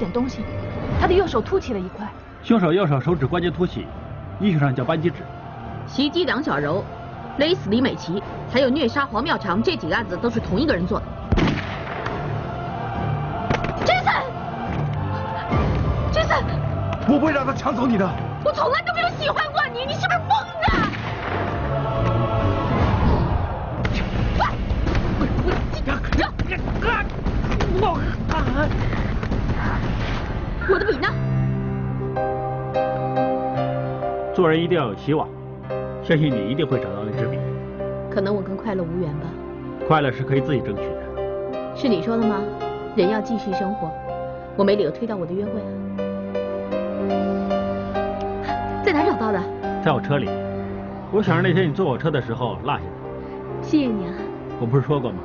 点东西，他的右手凸起了一块。凶手右手手指关节凸起，医学上叫扳机指。袭击梁小柔、勒死李美琪，还有虐杀黄妙长这几个案子都是同一个人做的。Jason，Jason，我不会让他抢走你的。我从来都没有喜欢过你，你是不是疯做人一定要有希望，相信你一定会找到那支笔。可能我跟快乐无缘吧。快乐是可以自己争取的。是你说的吗？人要继续生活，我没理由推掉我的约会啊。在哪儿找到的？在我车里，我想着那天你坐我车的时候落下的。谢谢你啊。我不是说过吗？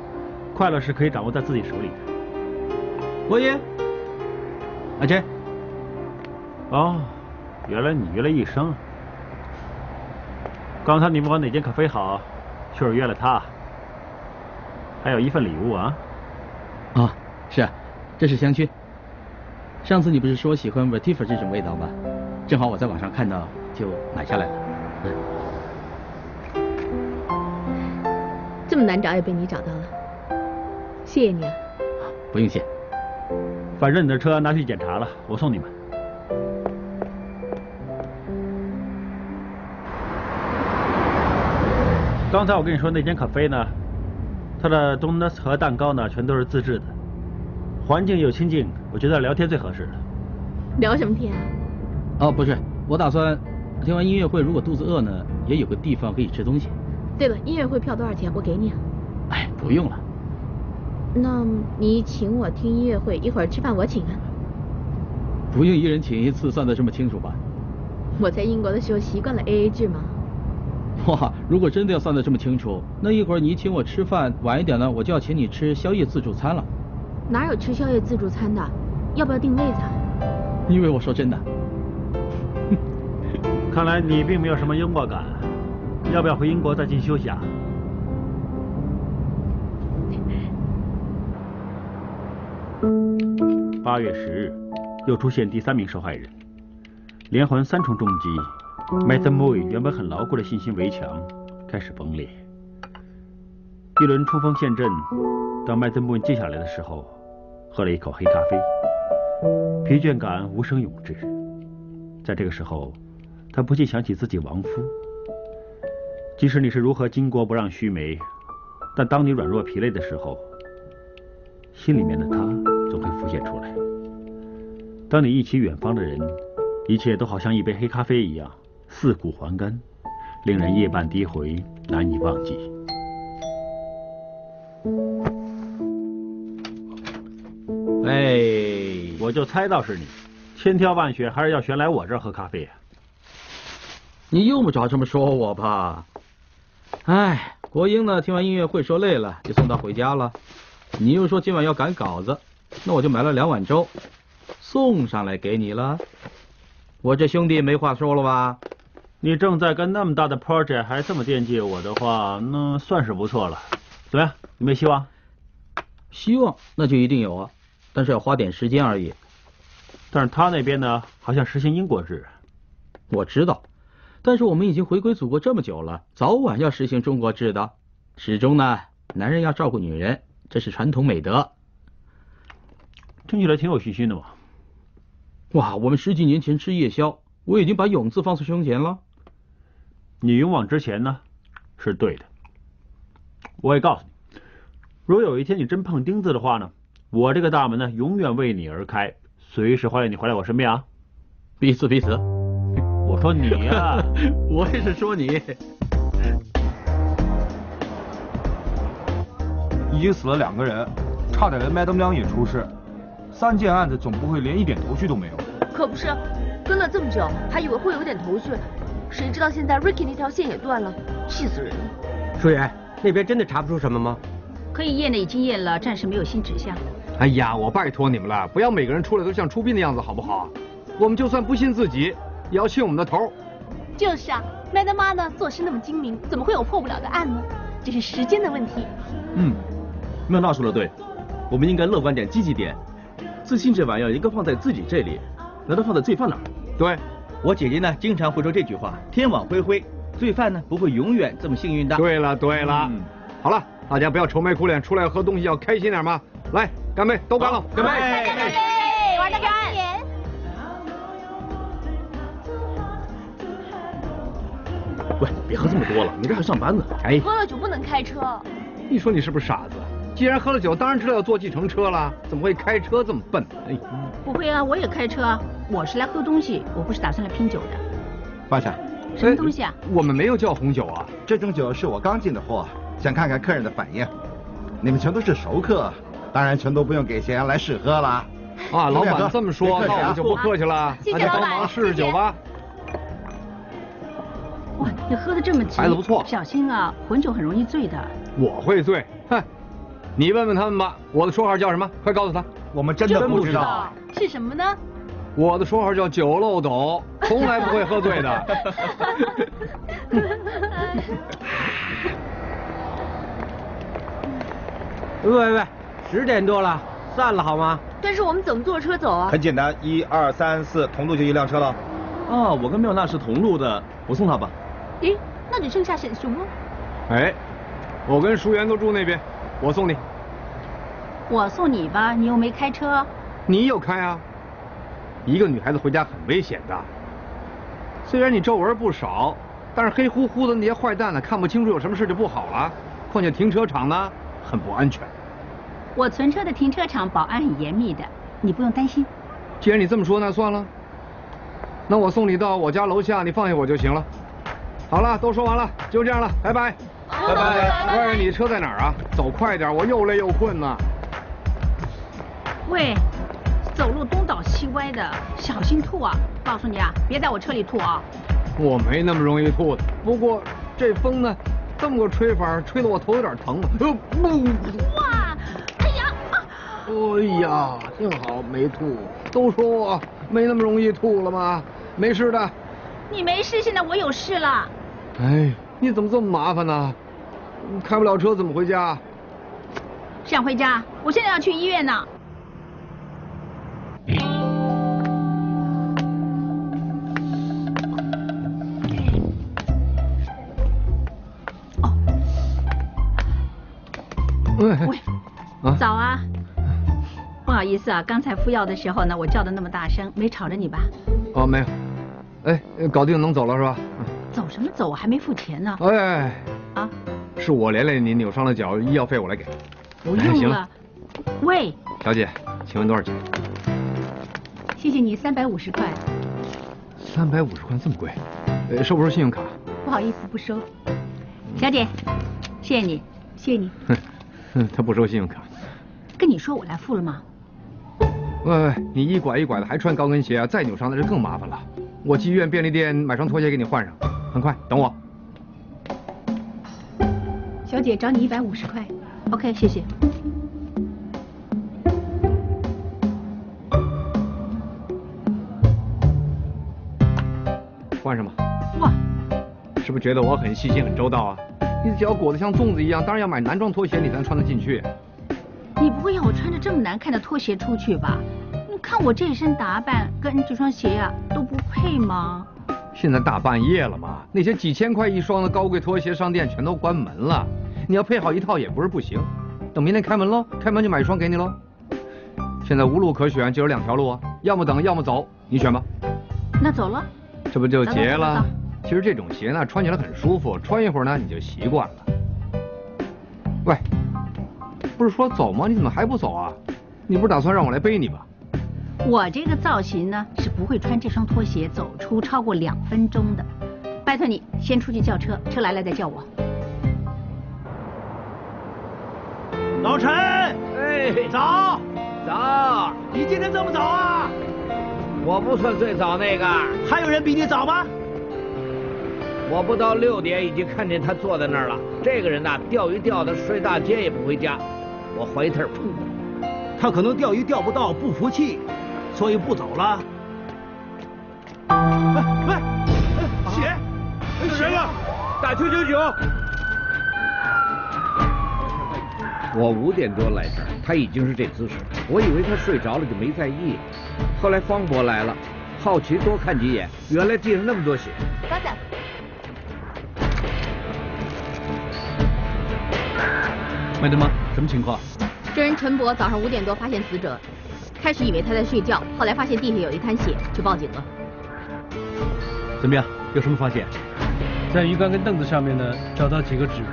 快乐是可以掌握在自己手里的。罗爷，阿杰。哦，原来你约了一生。刚才你们往哪间咖啡好，就是约了他。还有一份礼物啊。啊，是啊，这是香薰。上次你不是说喜欢 vetiver 这种味道吗？正好我在网上看到，就买下来了。嗯这么难找也被你找到了，谢谢你啊。不用谢。反正你的车拿去检查了，我送你们。刚才我跟你说那间咖啡呢，它的 donuts 和蛋糕呢全都是自制的，环境又清静，我觉得聊天最合适了。聊什么天啊？哦，不是，我打算听完音乐会，如果肚子饿呢，也有个地方可以吃东西。对了，音乐会票多少钱？我给你啊。哎，不用了。那你请我听音乐会，一会儿吃饭我请啊。不用一人请一次，算得这么清楚吧？我在英国的时候习惯了 A A 制嘛。哇，如果真的要算得这么清楚，那一会儿你请我吃饭，晚一点呢，我就要请你吃宵夜自助餐了。哪有吃宵夜自助餐的？要不要订位子啊？你以为我说真的？看来你并没有什么幽默感，要不要回英国再进休息啊？八月十日，又出现第三名受害人，连环三重重击。麦森姆原本很牢固的信心围墙开始崩裂。一轮冲锋陷阵，当麦森姆接下来的时候，喝了一口黑咖啡，疲倦感无声涌至。在这个时候，他不禁想起自己亡夫。即使你是如何巾帼不让须眉，但当你软弱疲累的时候，心里面的他总会浮现出来。当你忆起远方的人，一切都好像一杯黑咖啡一样，似苦还甘，令人夜半低回，难以忘记。哎，我就猜到是你，千挑万选还是要选来我这儿喝咖啡呀、你用不着这么说我吧。哎，国英呢？听完音乐会说累了，就送他回家了。你又说今晚要赶稿子，那我就买了两碗粥，送上来给你了。我这兄弟没话说了吧？你正在跟那么大的 project 还这么惦记我的话，那算是不错了。怎么样？有没有希望？希望那就一定有啊，但是要花点时间而已。但是他那边呢，好像实行英国制。我知道，但是我们已经回归祖国这么久了，早晚要实行中国制的。始终呢，男人要照顾女人，这是传统美德。听起来挺有信心的嘛。哇，我们十几年前吃夜宵，我已经把勇字放在胸前了。你勇往直前呢，是对的。我也告诉你，如果有一天你真碰钉子的话呢，我这个大门呢，永远为你而开，随时欢迎你回来我身边啊。彼此彼此。我说你呀、我也是说你。已经死了两个人，差点连麦登江也出事。三件案子总不会连一点头绪都没有。可不是，跟了这么久，还以为会有点头绪，谁知道现在 Ricky 那条线也断了，气死人了。舒言，那边真的查不出什么吗？可以验的已经验了，暂时没有新指向。哎呀，我拜托你们了，不要每个人出来都像出殡的样子，好不好？我们就算不信自己，也要信我们的头。就是啊，麦德妈呢做事那么精明，怎么会有破不了的案呢？只是时间的问题。嗯，妙娜说的对，我们应该乐观点、积极点。自信这玩意儿应该放在自己这里，难道放在罪犯那儿？对，我姐姐呢经常会说这句话：天网恢恢，罪犯呢不会永远这么幸运的。对了对了，嗯好了，大家不要愁眉苦脸，出来喝东西要开心点嘛。来，干杯，都干了，干杯！干杯，玩的干！喂，别喝这么多了，你这还上班呢。哎，喝了酒不能开车。你说你是不是傻子？既然喝了酒，当然知道要坐计程车了，怎么会开车这么笨？哎，不会啊，我也开车啊，我是来喝东西，我不是打算来拼酒的。放下，什么东西啊？我们没有叫红酒啊。这种酒是我刚进的货，想看看客人的反应。你们全都是熟客，当然全都不用给钱来试喝了。啊，老板这么说，那我们就不客气了，谢谢大家帮忙试试酒吧。哇，你喝的这么急，孩子不错小心啊，混酒很容易醉的。我会醉，哼！你问问他们吧，我的绰号叫什么？快告诉他。我们真的不知道。是什么呢？我的绰号叫酒漏斗，从来不会喝醉的。喂喂喂，十点多了，散了好吗？但是我们怎么坐车走啊？很简单，一二三四，同路就一辆车了。哦，我跟妙娜是同路的，我送她吧。咦，那只剩下沈雄了。哎，我跟淑媛都住那边，我送你。我送你吧，你又没开车。你有开啊？一个女孩子回家很危险的。虽然你皱纹不少，但是黑乎乎的那些坏蛋呢，看不清楚有什么事就不好了。况且停车场呢，很不安全。我存车的停车场保安很严密的，你不用担心。既然你这么说，那算了。那我送你到我家楼下，你放下我就行了。好了，都说完了，就这样了，拜拜。拜拜。喂，你车在哪儿啊？走快点，我又累又困呢。喂，走路东倒西歪的，小心吐啊！告诉你啊，别在我车里吐啊！我没那么容易吐的，不过这风呢，这么个吹法，吹得我头有点疼。哇，哎呀，啊哎呀，幸好没吐。都说我没那么容易吐了吗？没事的。你没事，现在我有事了。哎，你怎么这么麻烦呢？开不了车怎么回家？想回家？我现在要去医院呢。喂喂，啊早啊！不好意思啊，刚才敷药的时候呢，我叫的那么大声，没吵着你吧？哦，没有。哎，搞定能走了是吧？走什么走？我还没付钱呢。哎，啊，是我连累你扭伤了脚，医药费我来给。不用了。喂，小姐，请问多少钱？谢谢你三百五十块，三百五十块这么贵？呃，收不收信用卡？不好意思不收。小姐，谢谢你，谢谢你。哼哼，他不收信用卡。跟你说我来付了吗？喂喂，你一拐一拐的还穿高跟鞋啊？再扭伤那就更麻烦了。我去医院便利店买双拖鞋给你换上，很快，等我。小姐找你一百五十块。OK，谢谢。换上吧。哇，是不是觉得我很细心、很周到啊？你的脚裹得像粽子一样，当然要买男装拖鞋，你才能穿得进去。你不会要我穿着这么难看的拖鞋出去吧？你看我这一身打扮，跟这双鞋呀、都不配吗？现在大半夜了嘛，那些几千块一双的高贵拖鞋商店全都关门了，你要配好一套也不是不行。等明天开门喽，开门就买一双给你喽。现在无路可选，就有两条路啊，要么等，要么走，你选吧。那走了。这不就结了？其实这种鞋呢，穿起来很舒服，穿一会儿呢你就习惯了。喂，不是说走吗？你怎么还不走啊？你不是打算让我来背你吗？我这个造型呢，是不会穿这双拖鞋走出超过两分钟的。拜托你先出去叫车，车来了再叫我。老陈，哎，早，早，你今天这么早啊？我不算最早那个，还有人比你早吗？我不到六点已经看见他坐在那儿了。这个人呐、钓鱼钓的睡大街也不回家，我怀疑他是疯的。他可能钓鱼钓不到，不服气，所以不走了。喂喂，血，有人了！打九九九。我五点多来这儿，他已经是这姿势，我以为他睡着了就没在意。后来方博来了，好奇多看几眼，原来地上那么多血。高子，麦德妈？什么情况？这人陈博早上五点多发现死者，开始以为他在睡觉，后来发现地下有一滩血，就报警了。怎么样？有什么发现？在鱼缸跟凳子上面呢，找到几个指纹，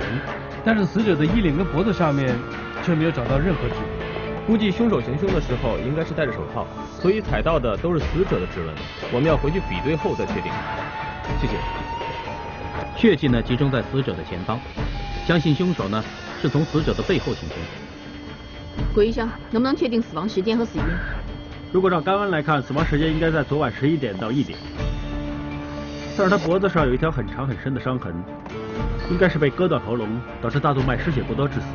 但是死者的衣领跟脖子上面却没有找到任何指纹。估计凶手行凶的时候应该是戴着手套，所以踩到的都是死者的指纹。我们要回去比对后再确定。谢谢。血迹呢集中在死者的前方，相信凶手呢是从死者的背后行凶。谷医生，能不能确定死亡时间和死因？如果照肝温来看，死亡时间应该在昨晚十一点到一点。但是他脖子上有一条很长很深的伤痕，应该是被割断喉咙，导致大动脉失血过多致死。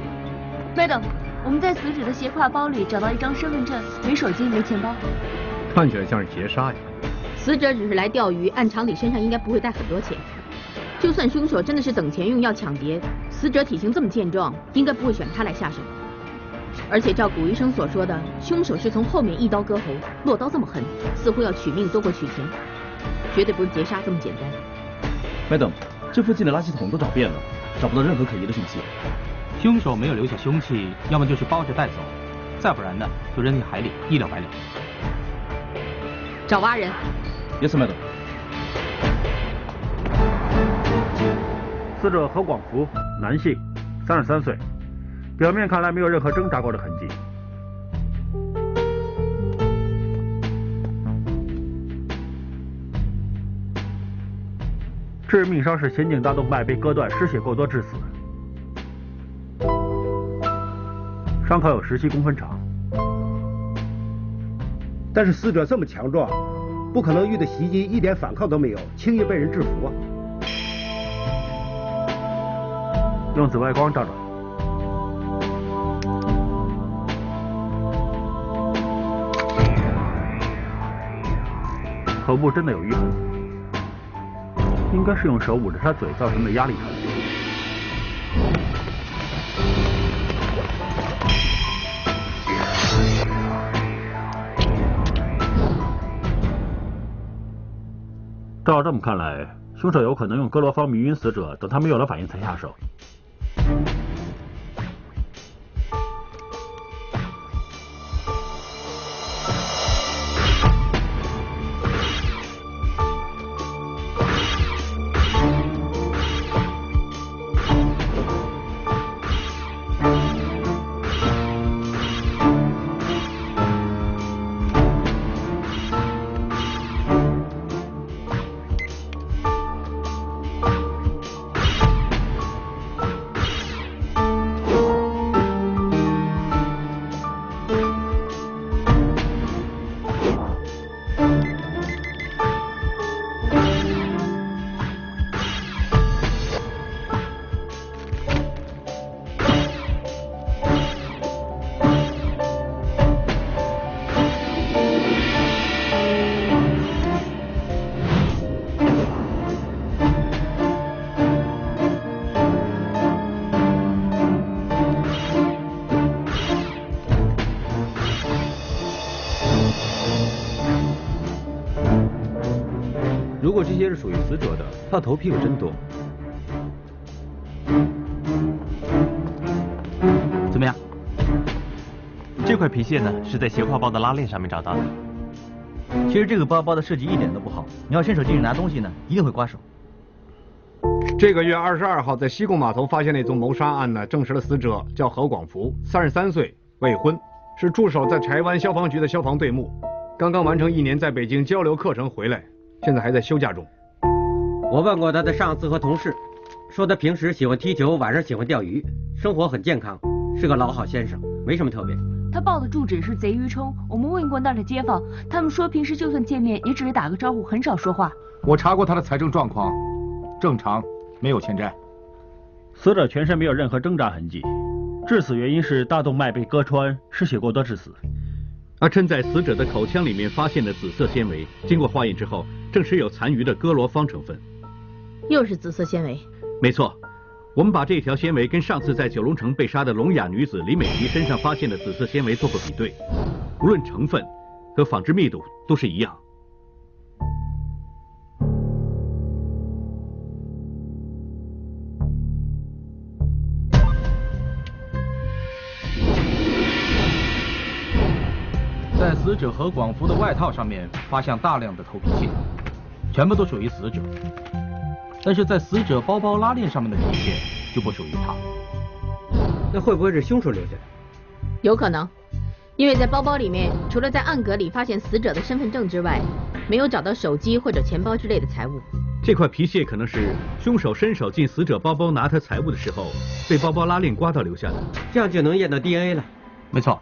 Madam，我们在死者的斜挎包里找到一张身份证，没手机，没钱包。看起来像是劫杀呀。死者只是来钓鱼，按常理身上应该不会带很多钱。就算凶手真的是等钱用要抢劫，死者体型这么健壮，应该不会选他来下手。而且照古医生所说的，凶手是从后面一刀割喉，落刀这么狠，似乎要取命多过取钱，绝对不是劫杀这么简单。Madam，这附近的垃圾桶都找遍了，找不到任何可疑的讯息。凶手没有留下凶器，要么就是包着带走，再不然呢就扔进海里，一了百了。找挖人。Yes, Madam。死者何广福，男性，三十三岁，表面看来没有任何挣扎过的痕迹。致命伤是前颈大动脉被割断，失血过多致死。伤口有十七公分长。但是死者这么强壮，不可能遇到袭击一点反抗都没有，轻易被人制服啊！用紫外光照照。头部真的有淤痕，应该是用手捂着他嘴造成的压力疼。照这么看来，凶手有可能用哥罗芳迷晕死者，等他们有了反应才下手。这些是属于死者的，他头皮可真多。怎么样？这块皮屑呢，是在斜挎包的拉链上面找到的。其实这个包包的设计一点都不好，你要伸手进去拿东西呢，一定会刮手。这个月二十二号在西贡码头发现那宗谋杀案呢，证实了死者叫何广福，三十三岁，未婚，是驻守在柴湾消防局的消防队目，刚刚完成一年在北京交流课程回来，现在还在休假中。我问过他的上司和同事，说他平时喜欢踢球，晚上喜欢钓鱼，生活很健康，是个老好先生，没什么特别。他报的住址是贼鱼冲，我们问过那儿的街坊，他们说平时就算见面也只是打个招呼，很少说话。我查过他的财政状况，正常，没有欠债。死者全身没有任何挣扎痕迹，致死原因是大动脉被割穿，失血过多致死。阿琛在死者的口腔里面发现的紫色纤维，经过化验之后，证实有残余的哥罗芳成分。又是紫色纤维。没错，我们把这条纤维跟上次在九龙城被杀的聋哑女子李美琪身上发现的紫色纤维做过比对，无论成分和纺织密度都是一样。死者何广福的外套上面发现大量的头皮屑，全部都属于死者。但是在死者包包拉链上面的皮屑就不属于他。那会不会是凶手留下的？有可能，因为在包包里面，除了在暗格里发现死者的身份证之外，没有找到手机或者钱包之类的财物。这块皮屑可能是凶手伸手进死者包包拿他财物的时候，被包包拉链刮到留下的。这样就能验到 DNA 了。没错，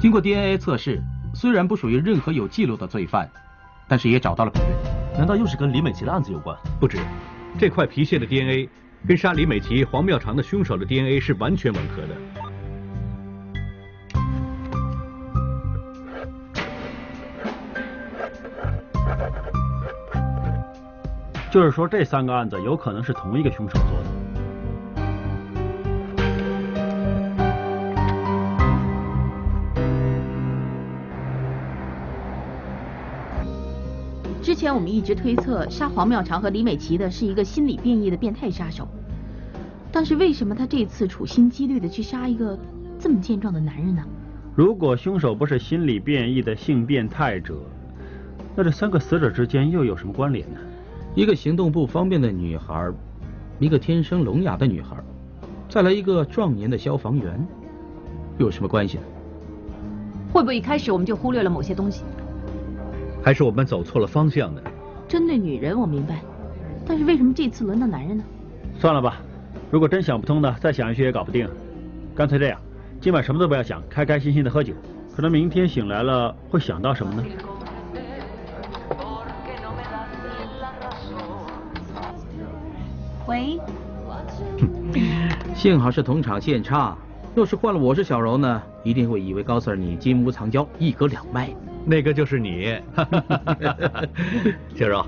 经过 DNA 测试，虽然不属于任何有记录的罪犯，但是也找到了比对。难道又是跟李美琪的案子有关？不止，这块皮屑的 DNA 跟杀李美琪、黄妙长的凶手的 DNA 是完全吻合的。就是说，这三个案子有可能是同一个凶手做的。前我们一直推测杀黄妙长和李美琪的是一个心理变异的变态杀手，但是为什么他这次处心积虑的去杀一个这么健壮的男人呢？如果凶手不是心理变异的性变态者，那这三个死者之间又有什么关联呢？一个行动不方便的女孩，一个天生聋哑的女孩，再来一个壮年的消防员，又有什么关系呢？会不会一开始我们就忽略了某些东西？还是我们走错了方向呢？针对女人我明白，但是为什么这次轮到男人呢？算了吧，如果真想不通的，再想一些也搞不定。干脆这样，今晚什么都不要想，开开心心的喝酒，可能明天醒来了会想到什么呢？喂，幸好是同场现差，要是换了我是小柔呢，一定会以为高 Sir 你金屋藏娇，一格两卖。那个就是你，小柔，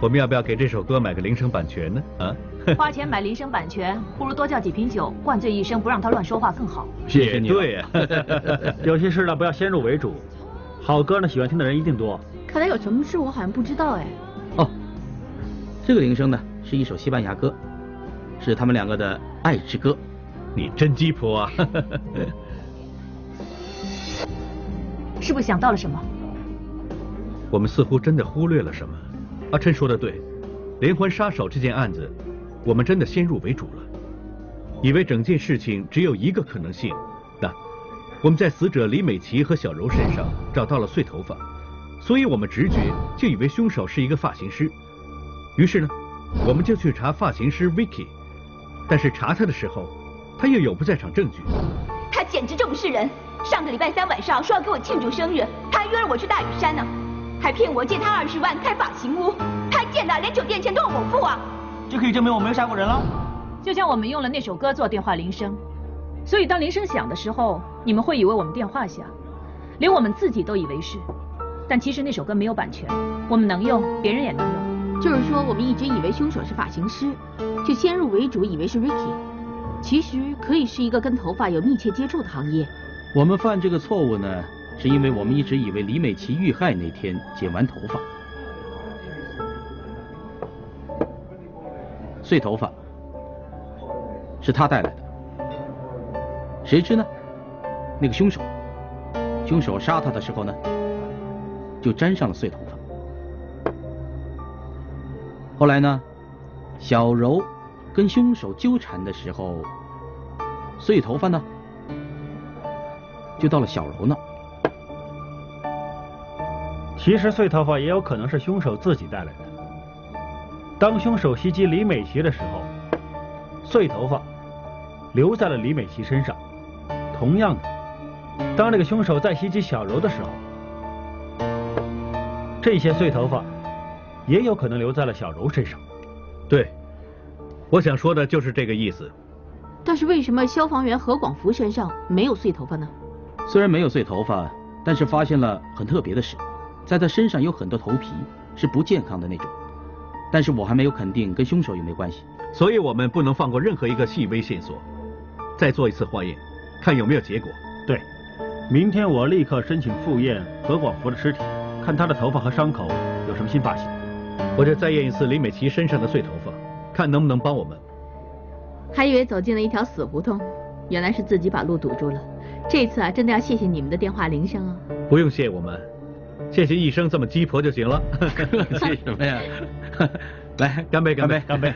我们要不要给这首歌买个铃声版权呢？啊？花钱买铃声版权，不如多叫几瓶酒，灌醉一生，不让他乱说话更好。谢谢你。对呀，有些事呢不要先入为主，好歌呢喜欢听的人一定多。看来有什么事我好像不知道哎。哦，这个铃声呢是一首西班牙歌，是他们两个的爱之歌。你真鸡婆啊！是不是想到了什么？我们似乎真的忽略了什么。阿琛说的对，连环杀手这件案子，我们真的先入为主了，以为整件事情只有一个可能性。那我们在死者李美琪和小柔身上找到了碎头发，所以我们直觉就以为凶手是一个发型师。于是呢，我们就去查发型师 Vicky，但是查他的时候，他又有不在场证据。他简直就不是人！上个礼拜三晚上说要给我庆祝生日，他还约了我去大屿山呢，还骗我借他二十万开发型屋，他贱的连酒店钱都要我付啊！这可以证明我没有杀过人了。就像我们用了那首歌做电话铃声，所以当铃声响的时候，你们会以为我们电话响，连我们自己都以为是，但其实那首歌没有版权，我们能用，别人也能用。就是说，我们一直以为凶手是发型师，就先入为主以为是 Ricky，其实可以是一个跟头发有密切接触的行业。我们犯这个错误呢，是因为我们一直以为李美琪遇害那天剪完头发。碎头发是他带来的。谁知呢，那个凶手，凶手杀他的时候呢，就沾上了碎头发。后来呢，小柔跟凶手纠缠的时候，碎头发呢，就到了小柔那儿。其实碎头发也有可能是凶手自己带来的。当凶手袭击李美琪的时候，碎头发留在了李美琪身上。同样的，当这个凶手在袭击小柔的时候，这些碎头发也有可能留在了小柔身上。对，我想说的就是这个意思。但是为什么消防员何广福身上没有碎头发呢？虽然没有碎头发，但是发现了很特别的事，在他身上有很多头皮是不健康的那种。但是我还没有肯定跟凶手有没有关系，所以我们不能放过任何一个细微线索。再做一次化验，看有没有结果。对，明天我立刻申请复验何广福的尸体，看他的头发和伤口有什么新发现。或者再验一次李美琪身上的碎头发，看能不能帮我们。还以为走进了一条死胡同，原来是自己把路堵住了。这次啊，真的要谢谢你们的电话铃声哦。不用谢我们，谢谢一生这么鸡婆就行了。谢什么呀？来，干杯，干杯，干杯！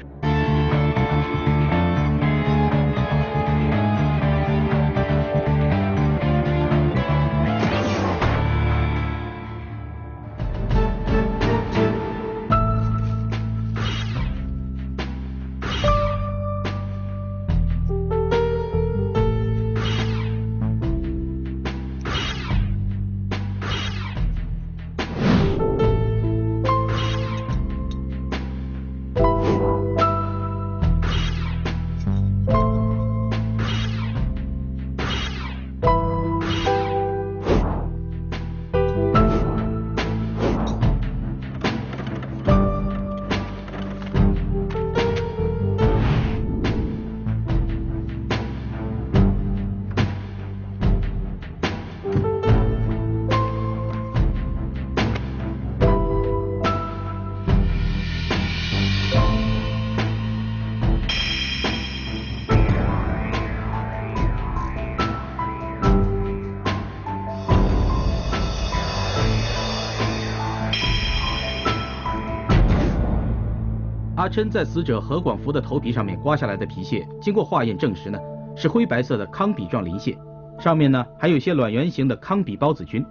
阿琛在死者何广福的头皮上面刮下来的皮屑，经过化验证实呢，是灰白色的糠比状鳞屑，上面呢还有一些卵圆形的糠比孢子菌。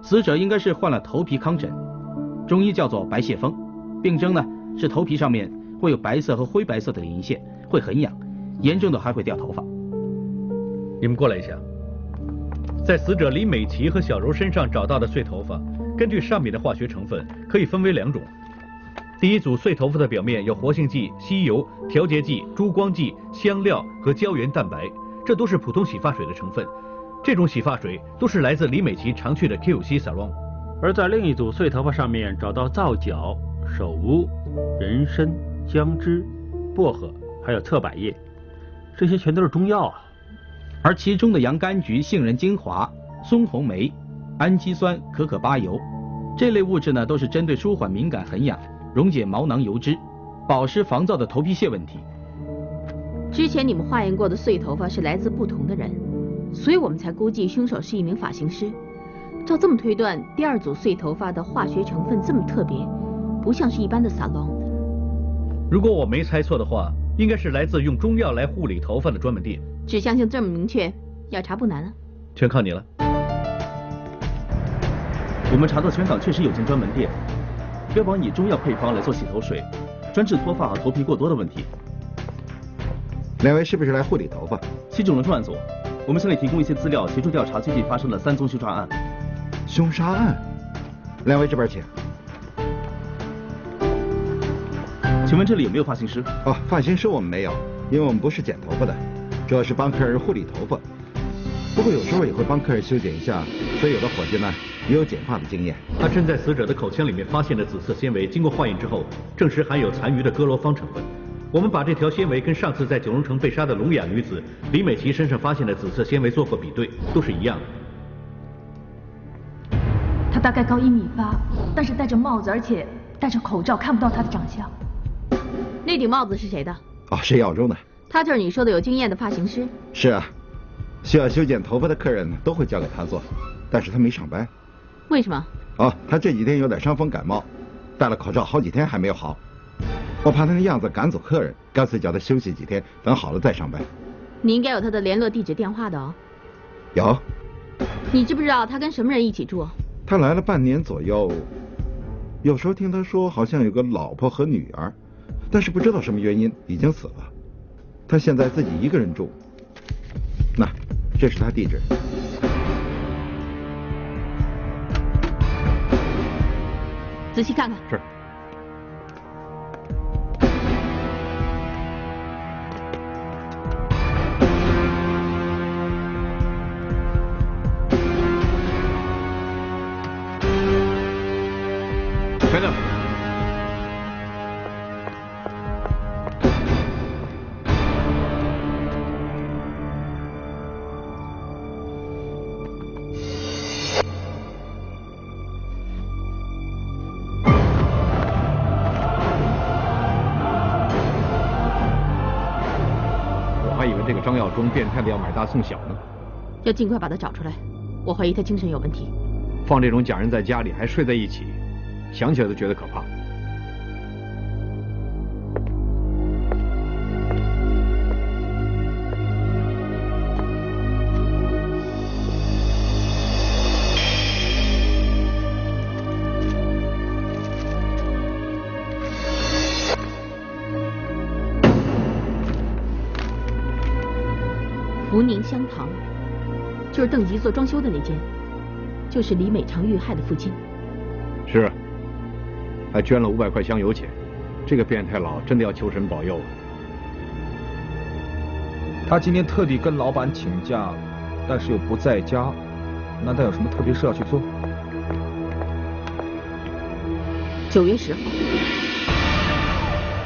死者应该是患了头皮糠疹，中医叫做白屑风，病征呢是头皮上面会有白色和灰白色的鳞屑，会很痒，严重的还会掉头发。你们过来一下，在死者李美琪和小柔身上找到的碎头发，根据上面的化学成分，可以分为两种。第一组碎头发的表面有活性剂、吸油、调节剂、珠光剂、香料和胶原蛋白，这都是普通洗发水的成分。这种洗发水都是来自李美琪常去的 QC salon。而在另一组碎头发上面找到皂角、首乌、人参、姜汁、薄荷，还有侧柏叶，这些全都是中药啊。而其中的洋甘菊、杏仁精华、松红梅、氨基酸可可巴油这类物质呢，都是针对舒缓敏感、痕痒。溶解毛囊油脂，保湿防燥的头皮屑问题。之前你们化验过的碎头发是来自不同的人，所以我们才估计凶手是一名发型师。照这么推断，第二组碎头发的化学成分这么特别，不像是一般的沙龙。如果我没猜错的话，应该是来自用中药来护理头发的专门店。指向性这么明确，要查不难啊。全靠你了。我们查到全港确实有间专门店。标榜以中药配方来做洗头水，专治脱发和头皮过多的问题。两位是不是来护理头发？西九龙专案组，我们向你提供一些资料，协助调查最近发生的三宗凶杀案。凶杀案？两位这边请。请问这里有没有发型师？哦，发型师我们没有，因为我们不是剪头发的，主要是帮客人护理头发。不过有时候也会帮客人修剪一下，所以有的伙计呢也有剪发的经验。他正在死者的口腔里面发现的紫色纤维，经过化验之后，证实含有残余的哥罗芳成分。我们把这条纤维跟上次在九龙城被杀的聋哑女子李美琪身上发现的紫色纤维做过比对，都是一样的。她大概高一米八，但是戴着帽子，而且戴着口罩，看不到她的长相。那顶帽子是谁的？哦，是耀中的。他就是你说的有经验的发型师。是啊，需要修剪头发的客人都会交给他做，但是他没上班。为什么？哦，他这几天有点伤风感冒，戴了口罩好几天还没有好。我怕他那样子赶走客人，干脆叫他休息几天，等好了再上班。你应该有他的联络地址、电话的哦。有。你知不知道他跟什么人一起住？他来了半年左右，有时候听他说好像有个老婆和女儿，但是不知道什么原因已经死了。他现在自己一个人住。那，这是他地址。仔细看看。是。还以为这个张耀忠变态的要买大送小呢。要尽快把他找出来，我怀疑他精神有问题。放这种假人在家里还睡在一起，想起来都觉得可怕。宁香堂，就是邓吉做装修的那间，就是李美长遇害的父亲。是啊，还捐了五百块香油钱，这个变态佬真的要求神保佑啊！他今天特地跟老板请假，但是又不在家，难道有什么特别事要去做？九月十号，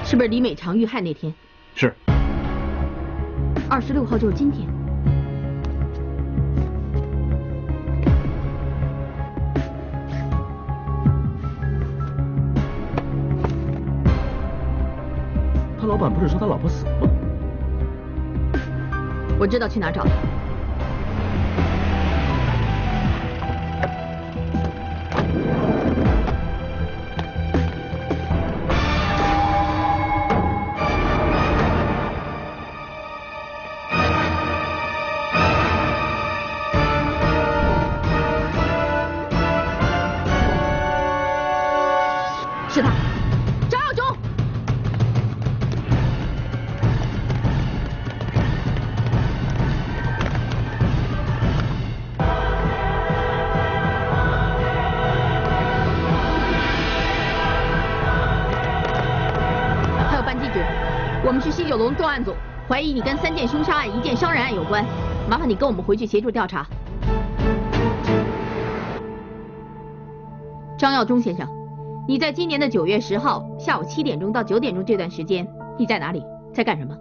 是不是李美长遇害那天？是。二十六号就是今天。老板不是说他老婆死了吗？我知道去哪儿找他。西九龙重案组，怀疑你跟三件凶杀案、一件伤人案有关，麻烦你跟我们回去协助调查。张耀忠先生，你在今年的九月十号下午七点钟到九点钟这段时间，你在哪里，在干什么？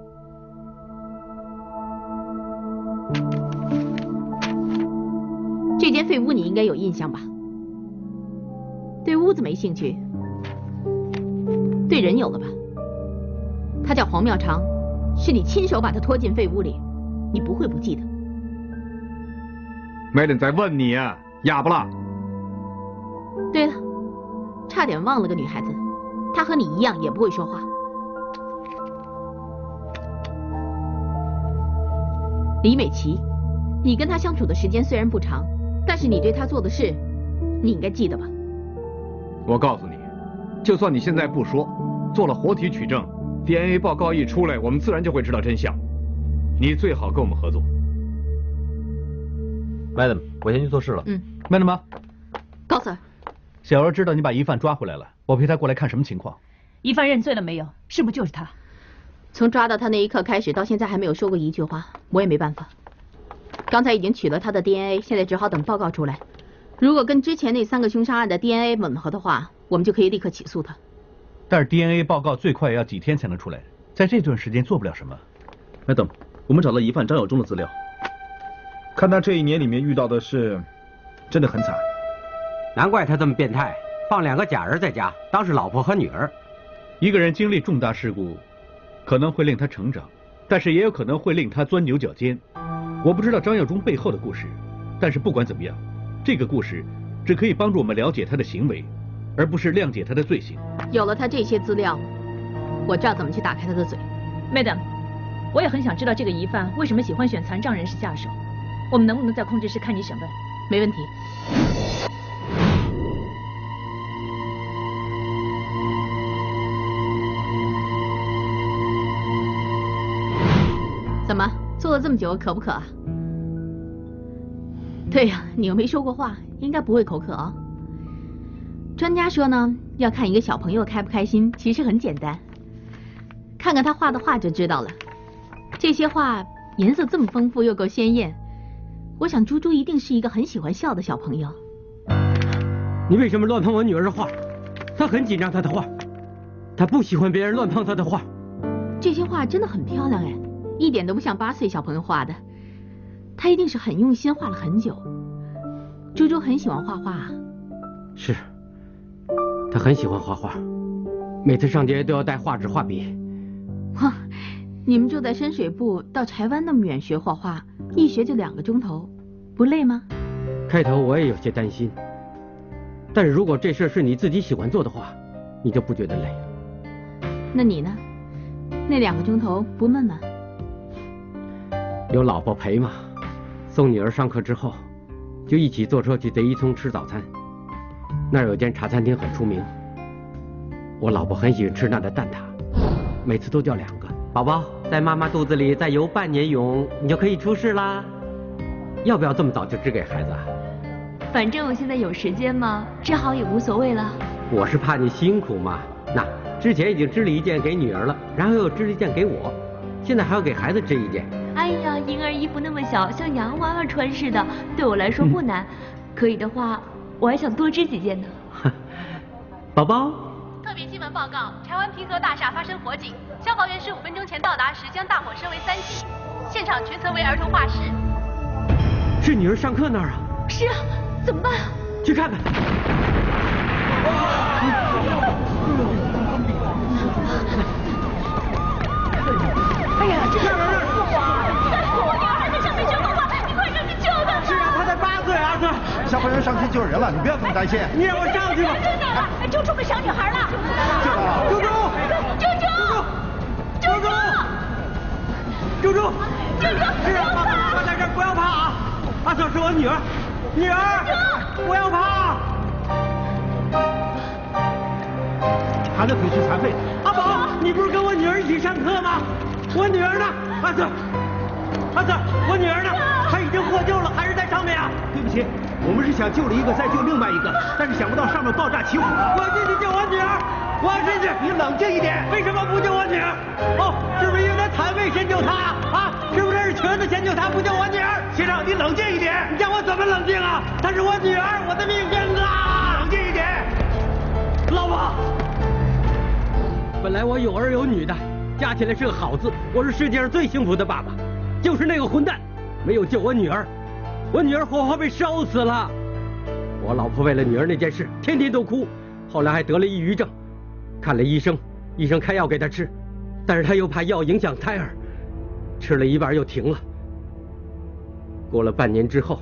这间废屋你应该有印象吧？对屋子没兴趣，对人有了吧？他叫黄妙长，是你亲手把他拖进废屋里，你不会不记得。梅人在问你啊，哑巴了？对了，差点忘了个女孩子，她和你一样也不会说话。李美琪，你跟她相处的时间虽然不长，但是你对她做的事，你应该记得吧？我告诉你，就算你现在不说，做了活体取证，DNA 报告一出来，我们自然就会知道真相。你最好跟我们合作。Madam，我先去做事了。嗯。Madam 吗？高 Sir，小姚知道你把疑犯抓回来了，我陪他过来看什么情况。疑犯认罪了没有？是不是就是他？从抓到他那一刻开始，到现在还没有说过一句话，我也没办法。刚才已经取了他的 DNA，现在只好等报告出来。如果跟之前那三个凶杀案的 DNA 吻合的话，我们就可以立刻起诉他。但是 DNA 报告最快也要几天才能出来，在这段时间做不了什么。Madam，我们找到疑犯张耀忠的资料。看他这一年里面遇到的事，真的很惨。难怪他这么变态，放两个假人在家，当是老婆和女儿。一个人经历重大事故，可能会令他成长，但是也有可能会令他钻牛角尖。我不知道张耀忠背后的故事，但是不管怎么样，这个故事只可以帮助我们了解他的行为，而不是谅解他的罪行。有了他这些资料，我知道怎么去打开他的嘴。Madam，我也很想知道这个疑犯为什么喜欢选残障人士下手。我们能不能在控制室看你审问？没问题。怎么坐了这么久，渴不渴啊？对呀、你又没说过话，应该不会口渴啊。专家说呢，要看一个小朋友开不开心，其实很简单，看看他画的画就知道了。这些画颜色这么丰富又够鲜艳，我想猪猪一定是一个很喜欢笑的小朋友。你为什么乱碰我女儿的画？她很紧张她的画，她不喜欢别人乱碰她的画。这些画真的很漂亮哎，一点都不像八岁小朋友画的。她一定是很用心画了很久。猪猪很喜欢画画啊，是，她很喜欢画画，每次上街都要带画纸、画笔。哇，你们住在深水埗，到柴湾那么远学画画，一学就两个钟头，不累吗？开头我也有些担心，但是如果这事儿是你自己喜欢做的话，你就不觉得累了。那你呢？那两个钟头不闷吗？有老婆陪嘛。送女儿上课之后，就一起坐车去贼一村吃早餐。那儿有间茶餐厅很出名，我老婆很喜欢吃那的蛋挞，每次都叫两个。宝宝在妈妈肚子里再游半年泳，你就可以出世啦。要不要这么早就织给孩子啊？反正我现在有时间嘛，织好也无所谓了。我是怕你辛苦嘛。那之前已经织了一件给女儿了，然后又织了一件给我，现在还要给孩子织一件。哎呀，婴儿衣服那么小，像洋娃娃穿似的，对我来说不难。可以的话，我还想多织几件呢。宝宝，特别新闻报告：台湾平和大厦发生火警，消防员十五分钟前到达时将大火升为三级，现场全层为儿童画室。是女儿上课那儿啊？是啊，怎么办？去看看。哎呀，这是火啊！我女儿还在上面学画画，你快上去救她！是啊，她才八岁，阿哥。消防员上去救人了，你不要这么担心。你让我上去吧。真的了，救出个小女孩了！救到了！猪猪，猪猪，猪猪，猪猪，猪猪，是啊，妈妈在这儿，不要怕啊！阿嫂是我女儿，女儿，不要怕。孩子腿是残废的。阿宝，你不是跟我女儿一起上课吗？我女儿呢？阿 Sir，阿 Sir，我女儿呢？她已经获救了，还是在上面啊？我们是想救了一个，再救另外一个，但是想不到上面爆炸起火了。我要进去救我女儿，我要进去。你冷静一点。为什么不救我女儿？哦，是不是因为她残废先救她啊？是不是是瘸子先救她，不救我女儿？先生，你冷静一点。你叫我怎么冷静啊？她是我女儿，我的命根子！冷静一点。老婆。本来我有儿有女的，加起来是个好字，我是世界上最幸福的爸爸。就是那个混蛋，没有救我女儿，我女儿活活被烧死了。我老婆为了女儿那件事，天天都哭，后来还得了抑郁症，看了医生，医生开药给她吃，但是她又怕药影响胎儿，吃了一半又停了。过了半年之后，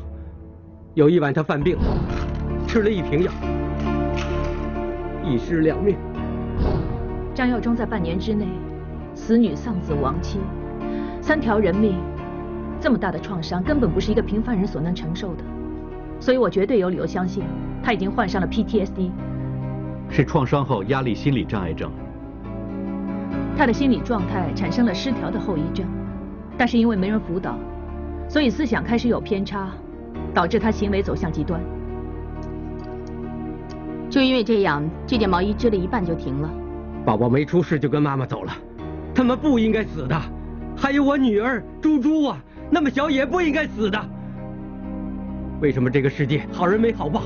有一晚她犯病，吃了一瓶药，一尸两命。张耀忠在半年之内，死女丧子亡妻，三条人命，这么大的创伤根本不是一个平凡人所能承受的，所以我绝对有理由相信他已经患上了 PTSD，是创伤后压力心理障碍症。他的心理状态产生了失调的后遗症，但是因为没人辅导，所以思想开始有偏差，导致他行为走向极端。就因为这样，这件毛衣织了一半就停了。宝宝没出事就跟妈妈走了，他们不应该死的。还有我女儿猪猪啊，那么小也不应该死的。为什么这个世界好人没好报？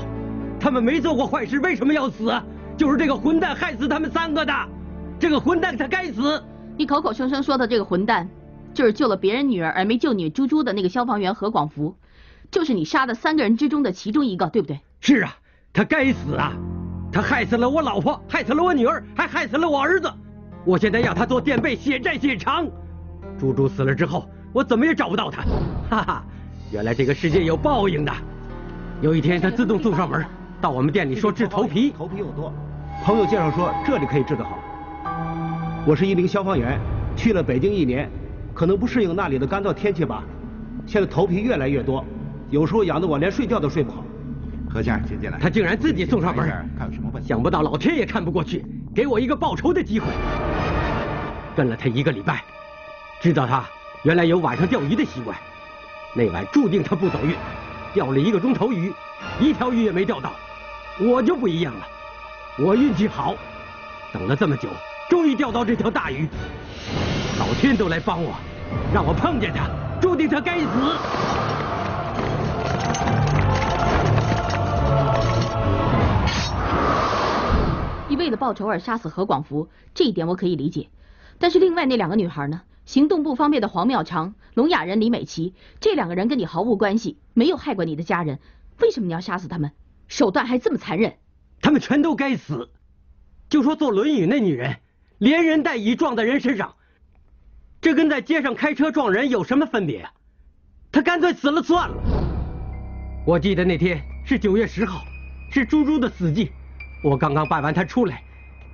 他们没做过坏事，为什么要死？就是这个混蛋害死他们三个的。这个混蛋他该死！你口口声声说的这个混蛋，就是救了别人女儿而没救你猪猪的那个消防员何广福，就是你杀的三个人之中的其中一个，对不对？是啊，他该死啊！他害死了我老婆，害死了我女儿，还害死了我儿子。我现在要他做垫背，血债血偿。猪猪死了之后，我怎么也找不到他。哈哈，原来这个世界有报应的。有一天他自动送上门，到我们店里说治头皮，头皮又多，朋友介绍说这里可以治得好。我是一名消防员，去了北京一年，可能不适应那里的干燥天气吧，现在头皮越来越多，有时候痒得我连睡觉都睡不好。何先生，请进来。他竟然自己送上门，看有什么问题？想不到老天也看不过去，给我一个报仇的机会。跟了他一个礼拜，知道他原来有晚上钓鱼的习惯，那晚注定他不走运，钓了一个钟头鱼，一条鱼也没钓到。我就不一样了，我运气好，等了这么久。终于钓到这条大鱼，老天都来帮我，让我碰见他，注定他该死。你为了报仇而杀死何广福，这一点我可以理解。但是另外那两个女孩呢？行动不方便的黄妙长、聋哑人李美琪，这两个人跟你毫无关系，没有害过你的家人，为什么你要杀死他们？手段还这么残忍？他们全都该死。就说坐轮椅那女人。连人带椅撞在人身上，这跟在街上开车撞人有什么分别啊？他干脆死了算了。我记得那天是九月十号，是猪猪的死忌。我刚刚办完他出来，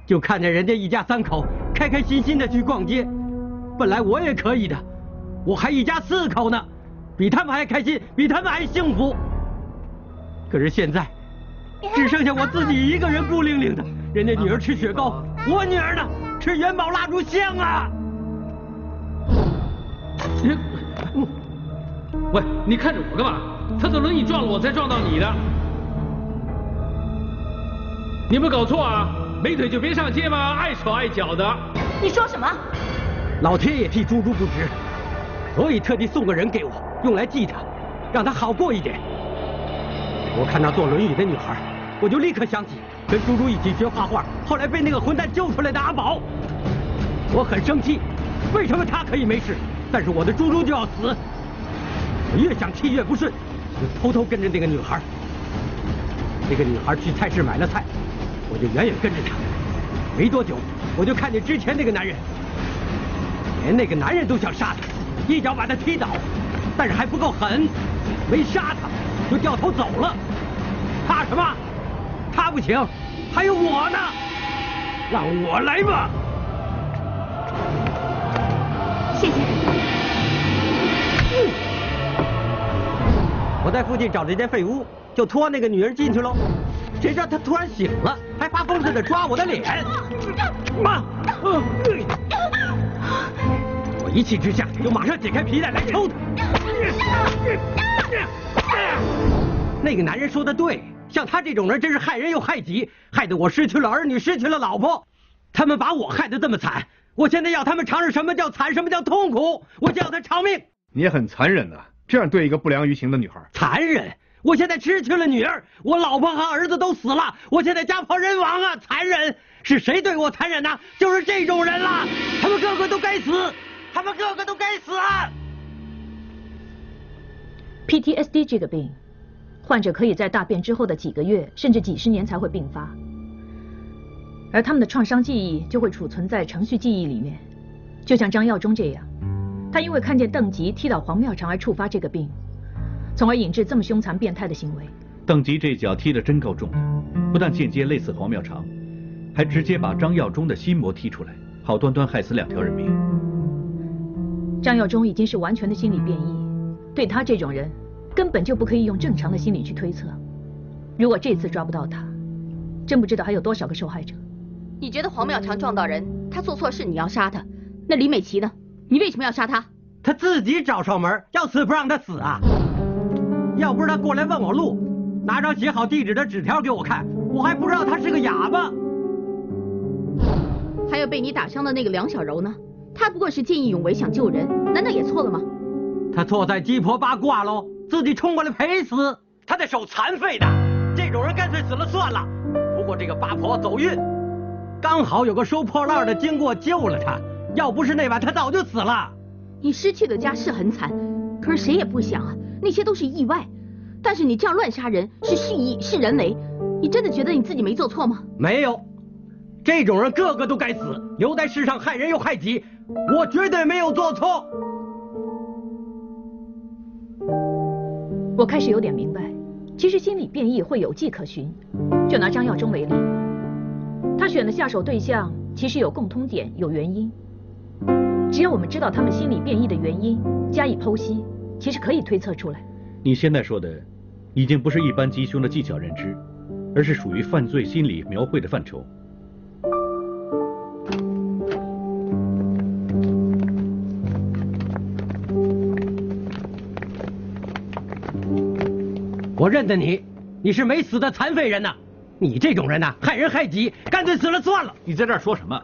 就看见人家一家三口开开心心的去逛街。本来我也可以的，我还一家四口呢，比他们还开心，比他们还幸福。可是现在，只剩下我自己一个人孤零零的。人家女儿吃雪糕，我女儿呢？吃元宝蜡烛香啊！喂，你看着我干嘛？他的轮椅撞了我，才撞到你的。你有没有搞错啊？没腿就别上街嘛，碍手碍脚的。你说什么？老天也替猪猪不值，所以特地送个人给我，用来祭他，让他好过一点。我看到坐轮椅的女孩，我就立刻想起。跟猪猪一起学画画，后来被那个混蛋救出来的阿宝，我很生气，为什么他可以没事，但是我的猪猪就要死？我越想气越不顺，就偷偷跟着那个女孩。那个女孩去菜市买了菜，我就远远跟着她。没多久，我就看见之前那个男人，连那个男人都想杀他，一脚把他踢倒，但是还不够狠，没杀他，就掉头走了。怕什么？他不行。还有我呢，让我来吧。谢谢。我在附近找了一间废屋，就拖那个女人进去喽。谁知道她突然醒了，还发疯似的抓我的脸。妈！我一气之下就马上解开皮带来抽他。那个男人说的对。像他这种人真是害人又害己，害得我失去了儿女，失去了老婆。他们把我害得这么惨，我现在要他们尝尝什么叫惨，什么叫痛苦。我就要他偿命。你也很残忍呐，这样对一个不良于行的女孩。残忍！我现在失去了女儿，我老婆和儿子都死了，我现在家破人亡啊！残忍！是谁对我残忍呢？就是这种人了。他们个个都该死，他们个个都该死。PTSD 这个病。患者可以在大便之后的几个月甚至几十年才会并发，而他们的创伤记忆就会储存在程序记忆里面，就像张耀忠这样，他因为看见邓吉踢倒黄妙长而触发这个病，从而引致这么凶残变态的行为。邓吉这脚踢得真够重，不但间接累死黄妙长，还直接把张耀忠的心魔踢出来，好端端害死两条人命。张耀忠已经是完全的心理变异，对他这种人。根本就不可以用正常的心理去推测。如果这次抓不到他，真不知道还有多少个受害者。你觉得黄妙长撞到人，他做错事你要杀他？那李美琪呢？你为什么要杀他？他自己找上门，要死不让他死啊！要不是他过来问我路，拿张写好地址的纸条给我看，我还不知道他是个哑巴。还有被你打伤的那个梁小柔呢？他不过是见义勇为想救人，难道也错了吗？他错在鸡婆八卦喽。自己冲过来赔死，他的手残废的，这种人干脆死了算了。不过这个八婆走运，刚好有个收破烂的经过救了他，要不是那晚他早就死了。你失去的家是很惨，可是谁也不想啊，那些都是意外。但是你这样乱杀人是蓄意是人为，你真的觉得你自己没做错吗？没有，这种人个个都该死，留在世上害人又害己。我绝对没有做错。我开始有点明白，其实心理变异会有迹可循。就拿张耀忠为例，他选的下手对象其实有共通点，有原因。只要我们知道他们心理变异的原因，加以剖析，其实可以推测出来。你现在说的，已经不是一般吉凶的技巧认知，而是属于犯罪心理描绘的范畴。我认得你，你是没死的残废人呐！你这种人呐，害人害己，干脆死了算了。你在这儿说什么？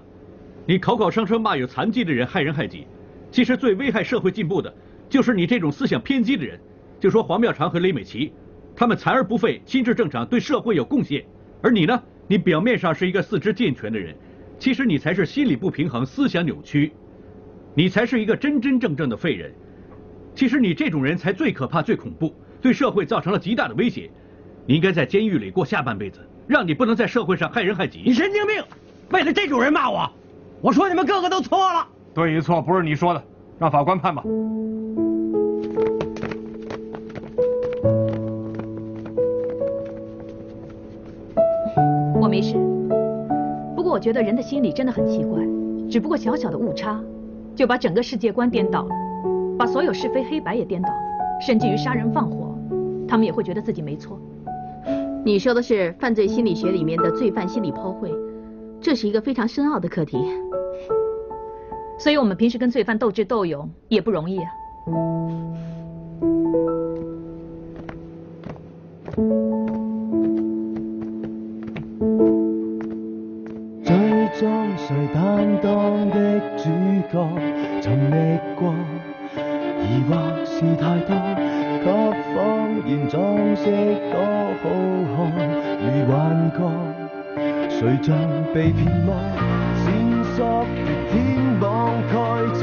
你口口声声骂有残疾的人害人害己，其实最危害社会进步的，就是你这种思想偏激的人。就说黄妙长和李美琪，他们残而不废，心智正常，对社会有贡献。而你呢？你表面上是一个四肢健全的人，其实你才是心理不平衡、思想扭曲，你才是一个真真正正的废人。其实你这种人才最可怕、最恐怖。对社会造成了极大的威胁，你应该在监狱里过下半辈子，让你不能在社会上害人害己。你神经病！为了这种人骂我，我说你们个个都错了。对与错不是你说的，让法官判吧。我没事，不过我觉得人的心理真的很奇怪，只不过小小的误差，就把整个世界观颠倒了，把所有是非黑白也颠倒了，甚至于杀人放火。他们也会觉得自己没错。你说的是犯罪心理学里面的罪犯心理剖绘，这是一个非常深奥的课题。所以我们平时跟罪犯斗智斗勇也不容易啊。最终谁担当的主角，沉溺过，疑惑是太多。给谎言装饰多好看，如幻觉，谁像被骗吗？线索越天网盖尘